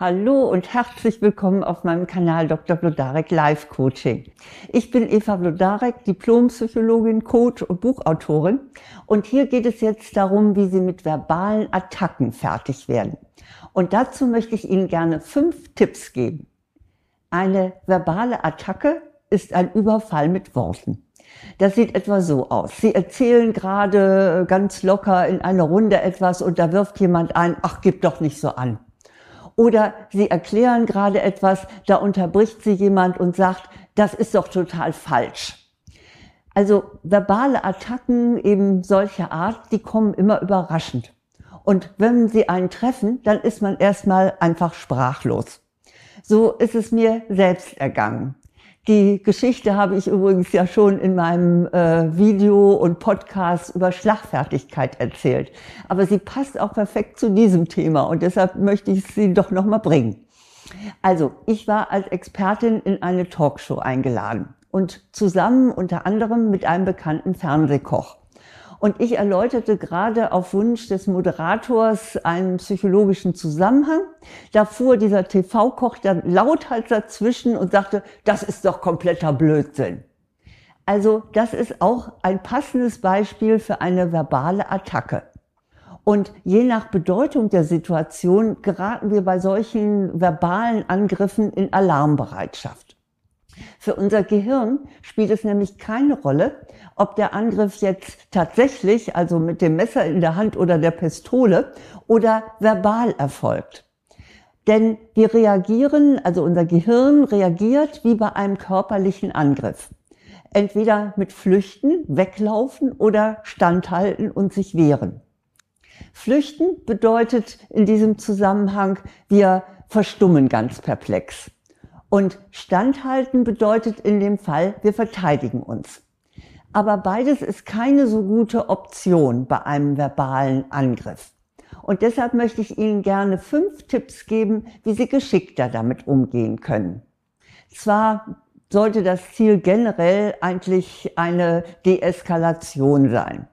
Hallo und herzlich willkommen auf meinem Kanal Dr. Blodarek Live Coaching. Ich bin Eva Blodarek, Diplompsychologin, Coach und Buchautorin. Und hier geht es jetzt darum, wie Sie mit verbalen Attacken fertig werden. Und dazu möchte ich Ihnen gerne fünf Tipps geben. Eine verbale Attacke ist ein Überfall mit Worten. Das sieht etwa so aus. Sie erzählen gerade ganz locker in einer Runde etwas und da wirft jemand ein, ach, gib doch nicht so an. Oder Sie erklären gerade etwas, da unterbricht Sie jemand und sagt, das ist doch total falsch. Also verbale Attacken eben solcher Art, die kommen immer überraschend. Und wenn Sie einen treffen, dann ist man erstmal einfach sprachlos. So ist es mir selbst ergangen. Die Geschichte habe ich übrigens ja schon in meinem äh, Video und Podcast über Schlagfertigkeit erzählt. Aber sie passt auch perfekt zu diesem Thema und deshalb möchte ich sie doch nochmal bringen. Also, ich war als Expertin in eine Talkshow eingeladen und zusammen unter anderem mit einem bekannten Fernsehkoch. Und ich erläuterte gerade auf Wunsch des Moderators einen psychologischen Zusammenhang. Da fuhr dieser TV-Koch dann lauthals dazwischen und sagte, das ist doch kompletter Blödsinn. Also das ist auch ein passendes Beispiel für eine verbale Attacke. Und je nach Bedeutung der Situation geraten wir bei solchen verbalen Angriffen in Alarmbereitschaft. Für unser Gehirn spielt es nämlich keine Rolle, ob der Angriff jetzt tatsächlich, also mit dem Messer in der Hand oder der Pistole, oder verbal erfolgt. Denn wir reagieren, also unser Gehirn reagiert wie bei einem körperlichen Angriff. Entweder mit Flüchten, Weglaufen oder Standhalten und sich wehren. Flüchten bedeutet in diesem Zusammenhang, wir verstummen ganz perplex. Und standhalten bedeutet in dem Fall, wir verteidigen uns. Aber beides ist keine so gute Option bei einem verbalen Angriff. Und deshalb möchte ich Ihnen gerne fünf Tipps geben, wie Sie geschickter damit umgehen können. Zwar sollte das Ziel generell eigentlich eine Deeskalation sein.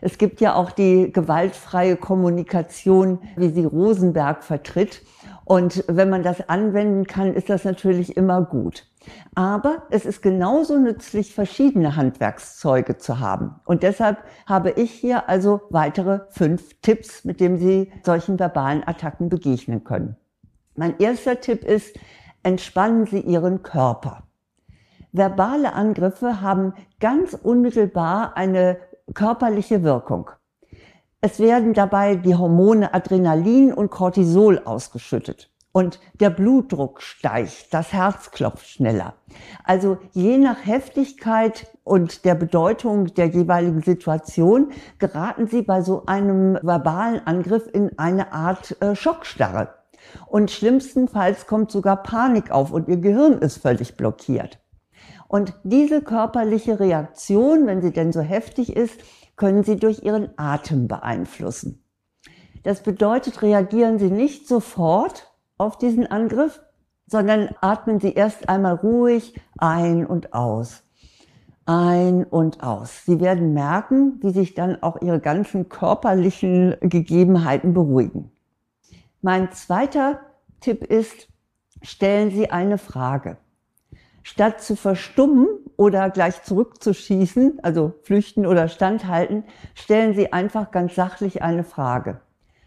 Es gibt ja auch die gewaltfreie Kommunikation, wie sie Rosenberg vertritt. Und wenn man das anwenden kann, ist das natürlich immer gut. Aber es ist genauso nützlich, verschiedene Handwerkszeuge zu haben. Und deshalb habe ich hier also weitere fünf Tipps, mit denen Sie solchen verbalen Attacken begegnen können. Mein erster Tipp ist, entspannen Sie Ihren Körper. Verbale Angriffe haben ganz unmittelbar eine körperliche Wirkung. Es werden dabei die Hormone Adrenalin und Cortisol ausgeschüttet. Und der Blutdruck steigt, das Herz klopft schneller. Also je nach Heftigkeit und der Bedeutung der jeweiligen Situation geraten Sie bei so einem verbalen Angriff in eine Art äh, Schockstarre. Und schlimmstenfalls kommt sogar Panik auf und Ihr Gehirn ist völlig blockiert. Und diese körperliche Reaktion, wenn sie denn so heftig ist, können Sie durch Ihren Atem beeinflussen. Das bedeutet, reagieren Sie nicht sofort auf diesen Angriff, sondern atmen Sie erst einmal ruhig ein und aus. Ein und aus. Sie werden merken, wie sich dann auch Ihre ganzen körperlichen Gegebenheiten beruhigen. Mein zweiter Tipp ist, stellen Sie eine Frage. Statt zu verstummen oder gleich zurückzuschießen, also flüchten oder standhalten, stellen Sie einfach ganz sachlich eine Frage.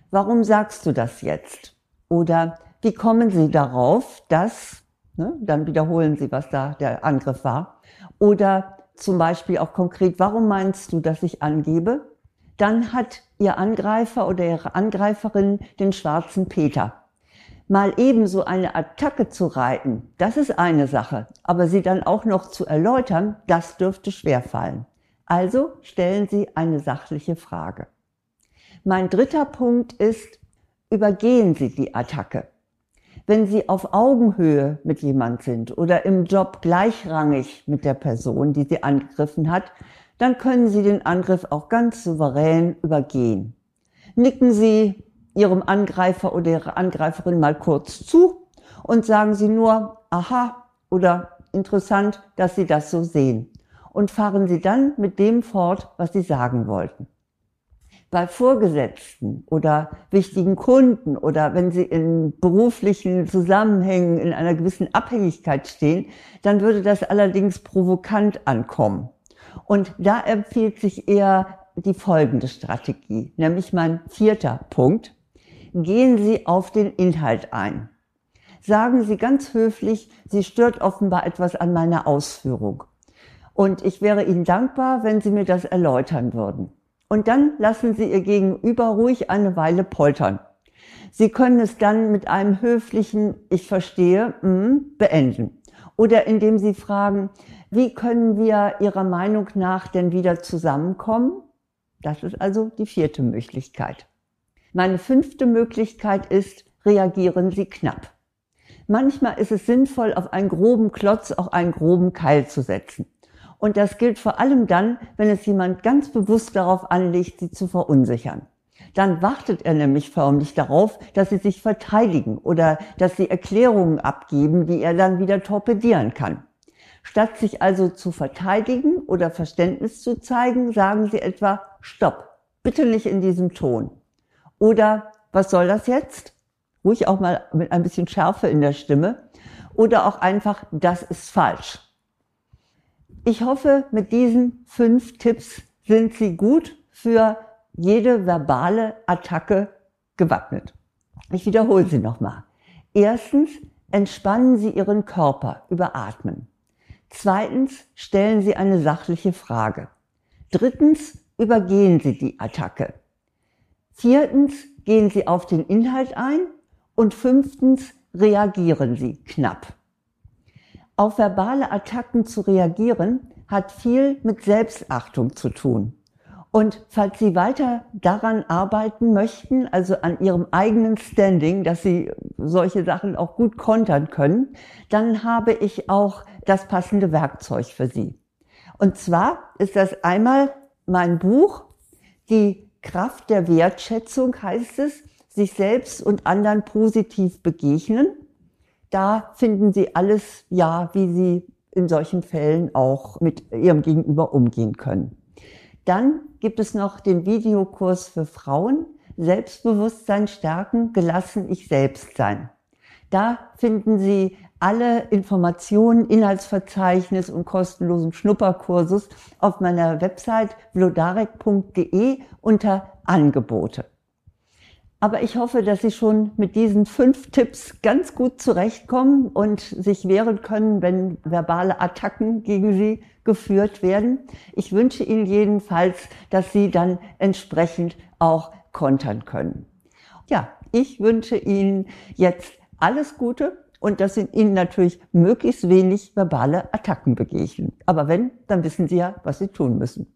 Warum sagst du das jetzt? Oder wie kommen Sie darauf, dass, ne, dann wiederholen Sie, was da der Angriff war. Oder zum Beispiel auch konkret, warum meinst du, dass ich angebe? Dann hat Ihr Angreifer oder Ihre Angreiferin den schwarzen Peter mal eben so eine Attacke zu reiten, das ist eine Sache, aber sie dann auch noch zu erläutern, das dürfte schwerfallen. Also stellen Sie eine sachliche Frage. Mein dritter Punkt ist, übergehen Sie die Attacke. Wenn Sie auf Augenhöhe mit jemand sind oder im Job gleichrangig mit der Person, die Sie angegriffen hat, dann können Sie den Angriff auch ganz souverän übergehen. Nicken Sie Ihrem Angreifer oder Ihrer Angreiferin mal kurz zu und sagen Sie nur, aha oder interessant, dass Sie das so sehen. Und fahren Sie dann mit dem fort, was Sie sagen wollten. bei Vorgesetzten oder wichtigen Kunden oder wenn Sie in beruflichen Zusammenhängen in einer gewissen Abhängigkeit stehen, dann würde das allerdings provokant ankommen. Und da empfiehlt sich eher die folgende Strategie, nämlich mein vierter Punkt. Gehen Sie auf den Inhalt ein. Sagen Sie ganz höflich, Sie stört offenbar etwas an meiner Ausführung. Und ich wäre Ihnen dankbar, wenn Sie mir das erläutern würden. Und dann lassen Sie Ihr Gegenüber ruhig eine Weile poltern. Sie können es dann mit einem höflichen Ich verstehe mm, beenden. Oder indem Sie fragen, wie können wir Ihrer Meinung nach denn wieder zusammenkommen? Das ist also die vierte Möglichkeit. Meine fünfte Möglichkeit ist, reagieren Sie knapp. Manchmal ist es sinnvoll, auf einen groben Klotz auch einen groben Keil zu setzen. Und das gilt vor allem dann, wenn es jemand ganz bewusst darauf anlegt, sie zu verunsichern. Dann wartet er nämlich förmlich darauf, dass sie sich verteidigen oder dass sie Erklärungen abgeben, die er dann wieder torpedieren kann. Statt sich also zu verteidigen oder Verständnis zu zeigen, sagen sie etwa Stopp, bitte nicht in diesem Ton. Oder was soll das jetzt? Ruhig auch mal mit ein bisschen Schärfe in der Stimme. Oder auch einfach, das ist falsch. Ich hoffe, mit diesen fünf Tipps sind Sie gut für jede verbale Attacke gewappnet. Ich wiederhole sie nochmal. Erstens, entspannen Sie Ihren Körper über Atmen. Zweitens, stellen Sie eine sachliche Frage. Drittens, übergehen Sie die Attacke. Viertens, gehen Sie auf den Inhalt ein. Und fünftens, reagieren Sie knapp. Auf verbale Attacken zu reagieren hat viel mit Selbstachtung zu tun. Und falls Sie weiter daran arbeiten möchten, also an Ihrem eigenen Standing, dass Sie solche Sachen auch gut kontern können, dann habe ich auch das passende Werkzeug für Sie. Und zwar ist das einmal mein Buch, Die Kraft der Wertschätzung heißt es, sich selbst und anderen positiv begegnen. Da finden Sie alles, ja, wie Sie in solchen Fällen auch mit Ihrem Gegenüber umgehen können. Dann gibt es noch den Videokurs für Frauen, Selbstbewusstsein stärken, gelassen ich selbst sein. Da finden Sie alle Informationen, Inhaltsverzeichnis und kostenlosen Schnupperkursus auf meiner Website vlodarek.de unter Angebote. Aber ich hoffe, dass Sie schon mit diesen fünf Tipps ganz gut zurechtkommen und sich wehren können, wenn verbale Attacken gegen Sie geführt werden. Ich wünsche Ihnen jedenfalls, dass Sie dann entsprechend auch kontern können. Ja, ich wünsche Ihnen jetzt alles Gute und dass Ihnen natürlich möglichst wenig verbale Attacken begegnen. Aber wenn, dann wissen Sie ja, was Sie tun müssen.